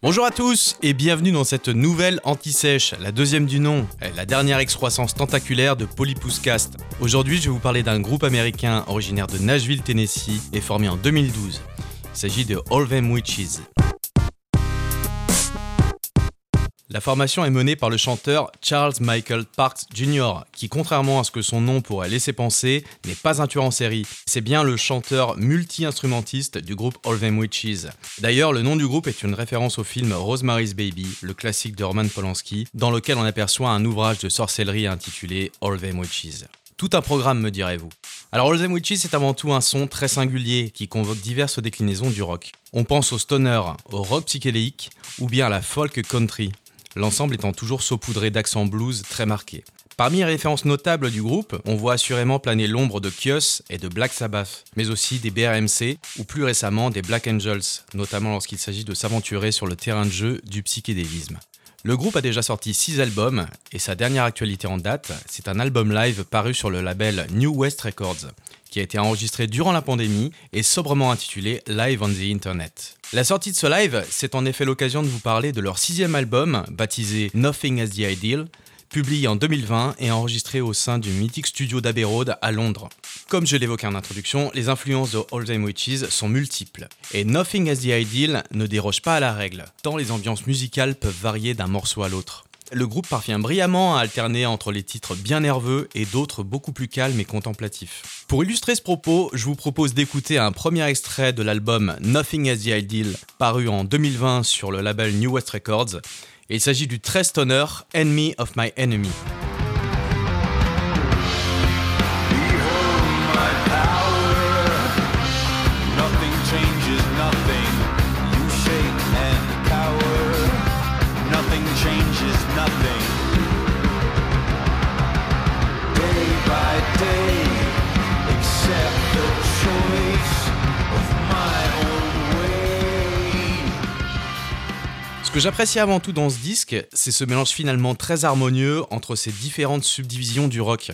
Bonjour à tous et bienvenue dans cette nouvelle anti-sèche, la deuxième du nom, la dernière excroissance tentaculaire de Polypouscast. Aujourd'hui, je vais vous parler d'un groupe américain originaire de Nashville, Tennessee et formé en 2012. Il s'agit de All Them Witches. La formation est menée par le chanteur Charles Michael Parks Jr., qui, contrairement à ce que son nom pourrait laisser penser, n'est pas un tueur en série. C'est bien le chanteur multi-instrumentiste du groupe All Them Witches. D'ailleurs, le nom du groupe est une référence au film Rosemary's Baby, le classique de Roman Polanski, dans lequel on aperçoit un ouvrage de sorcellerie intitulé All Them Witches. Tout un programme, me direz-vous. Alors, All Them Witches est avant tout un son très singulier qui convoque diverses déclinaisons du rock. On pense au stoner, au rock psychédélique ou bien à la folk country l'ensemble étant toujours saupoudré d'accents blues très marqués. Parmi les références notables du groupe, on voit assurément planer l'ombre de Kios et de Black Sabbath, mais aussi des BRMC ou plus récemment des Black Angels, notamment lorsqu'il s'agit de s'aventurer sur le terrain de jeu du psychédélisme. Le groupe a déjà sorti 6 albums et sa dernière actualité en date, c'est un album live paru sur le label New West Records, qui a été enregistré durant la pandémie et sobrement intitulé Live on the Internet. La sortie de ce live, c'est en effet l'occasion de vous parler de leur sixième album, baptisé Nothing as the Ideal, publié en 2020 et enregistré au sein du mythique studio d'Abbey Road à Londres. Comme je l'évoquais en introduction, les influences de All Time Witches sont multiples, et Nothing as the Ideal ne déroge pas à la règle, tant les ambiances musicales peuvent varier d'un morceau à l'autre. Le groupe parvient brillamment à alterner entre les titres bien nerveux et d'autres beaucoup plus calmes et contemplatifs. Pour illustrer ce propos, je vous propose d'écouter un premier extrait de l'album Nothing as the Ideal, paru en 2020 sur le label New West Records. il s'agit du très stoner Enemy of My Enemy. Ce que j'apprécie avant tout dans ce disque, c'est ce mélange finalement très harmonieux entre ces différentes subdivisions du rock.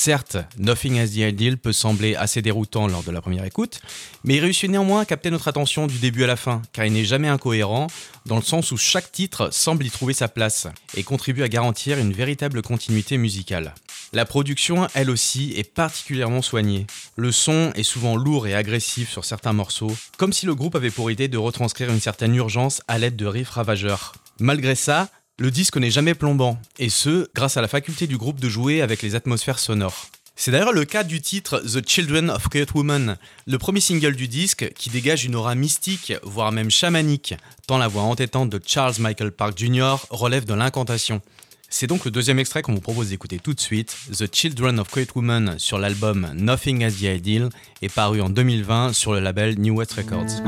Certes, Nothing as the Ideal peut sembler assez déroutant lors de la première écoute, mais il réussit néanmoins à capter notre attention du début à la fin, car il n'est jamais incohérent, dans le sens où chaque titre semble y trouver sa place, et contribue à garantir une véritable continuité musicale. La production, elle aussi, est particulièrement soignée. Le son est souvent lourd et agressif sur certains morceaux, comme si le groupe avait pour idée de retranscrire une certaine urgence à l'aide de riffs ravageurs. Malgré ça, le disque n'est jamais plombant, et ce, grâce à la faculté du groupe de jouer avec les atmosphères sonores. C'est d'ailleurs le cas du titre The Children of Woman, le premier single du disque qui dégage une aura mystique, voire même chamanique, tant la voix entêtante de Charles Michael Park Jr. relève de l'incantation. C'est donc le deuxième extrait qu'on vous propose d'écouter tout de suite. The Children of Quiet Woman sur l'album Nothing as the Ideal est paru en 2020 sur le label New West Records.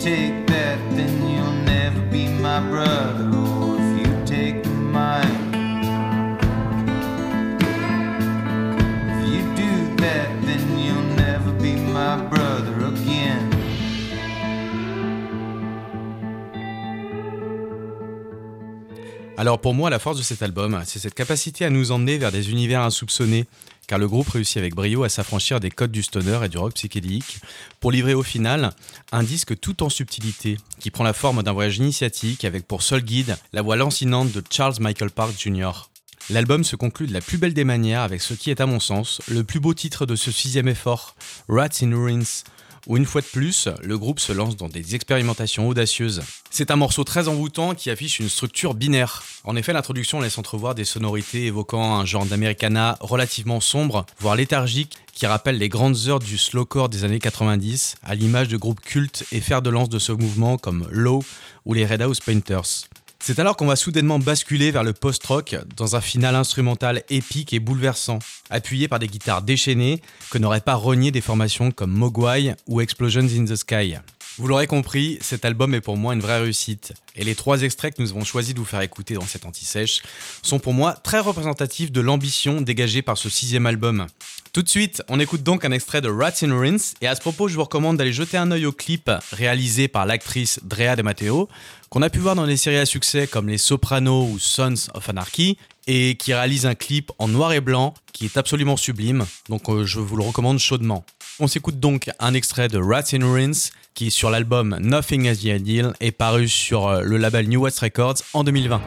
Take that, then. Alors pour moi, la force de cet album, c'est cette capacité à nous emmener vers des univers insoupçonnés, car le groupe réussit avec brio à s'affranchir des codes du stoner et du rock psychédélique pour livrer au final un disque tout en subtilité, qui prend la forme d'un voyage initiatique avec pour seul guide la voix lancinante de Charles Michael Park Jr. L'album se conclut de la plus belle des manières avec ce qui est à mon sens le plus beau titre de ce sixième effort, Rats in Ruins, où une fois de plus, le groupe se lance dans des expérimentations audacieuses. C'est un morceau très envoûtant qui affiche une structure binaire. En effet, l'introduction laisse entrevoir des sonorités évoquant un genre d'americana relativement sombre, voire léthargique, qui rappelle les grandes heures du slowcore des années 90, à l'image de groupes cultes et fer de lance de ce mouvement comme Low ou les Red House Painters. C'est alors qu'on va soudainement basculer vers le post-rock dans un final instrumental épique et bouleversant, appuyé par des guitares déchaînées que n'auraient pas renié des formations comme Mogwai ou Explosions in the Sky. Vous l'aurez compris, cet album est pour moi une vraie réussite. Et les trois extraits que nous avons choisi de vous faire écouter dans cette anti-sèche sont pour moi très représentatifs de l'ambition dégagée par ce sixième album. Tout de suite, on écoute donc un extrait de Rats in Rinse, et à ce propos, je vous recommande d'aller jeter un œil au clip réalisé par l'actrice Drea De Matteo, qu'on a pu voir dans des séries à succès comme Les Sopranos ou Sons of Anarchy, et qui réalise un clip en noir et blanc qui est absolument sublime, donc euh, je vous le recommande chaudement. On s'écoute donc un extrait de Rats in Ruins qui est sur l'album Nothing as the Ideal et paru sur euh, le label New West Records en 2020.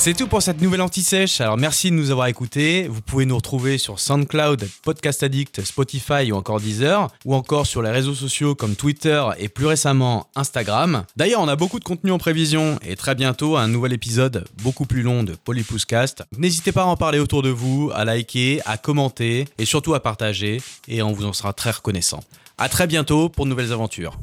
C'est tout pour cette nouvelle anti-sèche. Alors merci de nous avoir écoutés. Vous pouvez nous retrouver sur SoundCloud, Podcast Addict, Spotify ou encore Deezer, ou encore sur les réseaux sociaux comme Twitter et plus récemment Instagram. D'ailleurs, on a beaucoup de contenu en prévision et très bientôt un nouvel épisode beaucoup plus long de Polypouscast. N'hésitez pas à en parler autour de vous, à liker, à commenter et surtout à partager et on vous en sera très reconnaissant. À très bientôt pour de nouvelles aventures.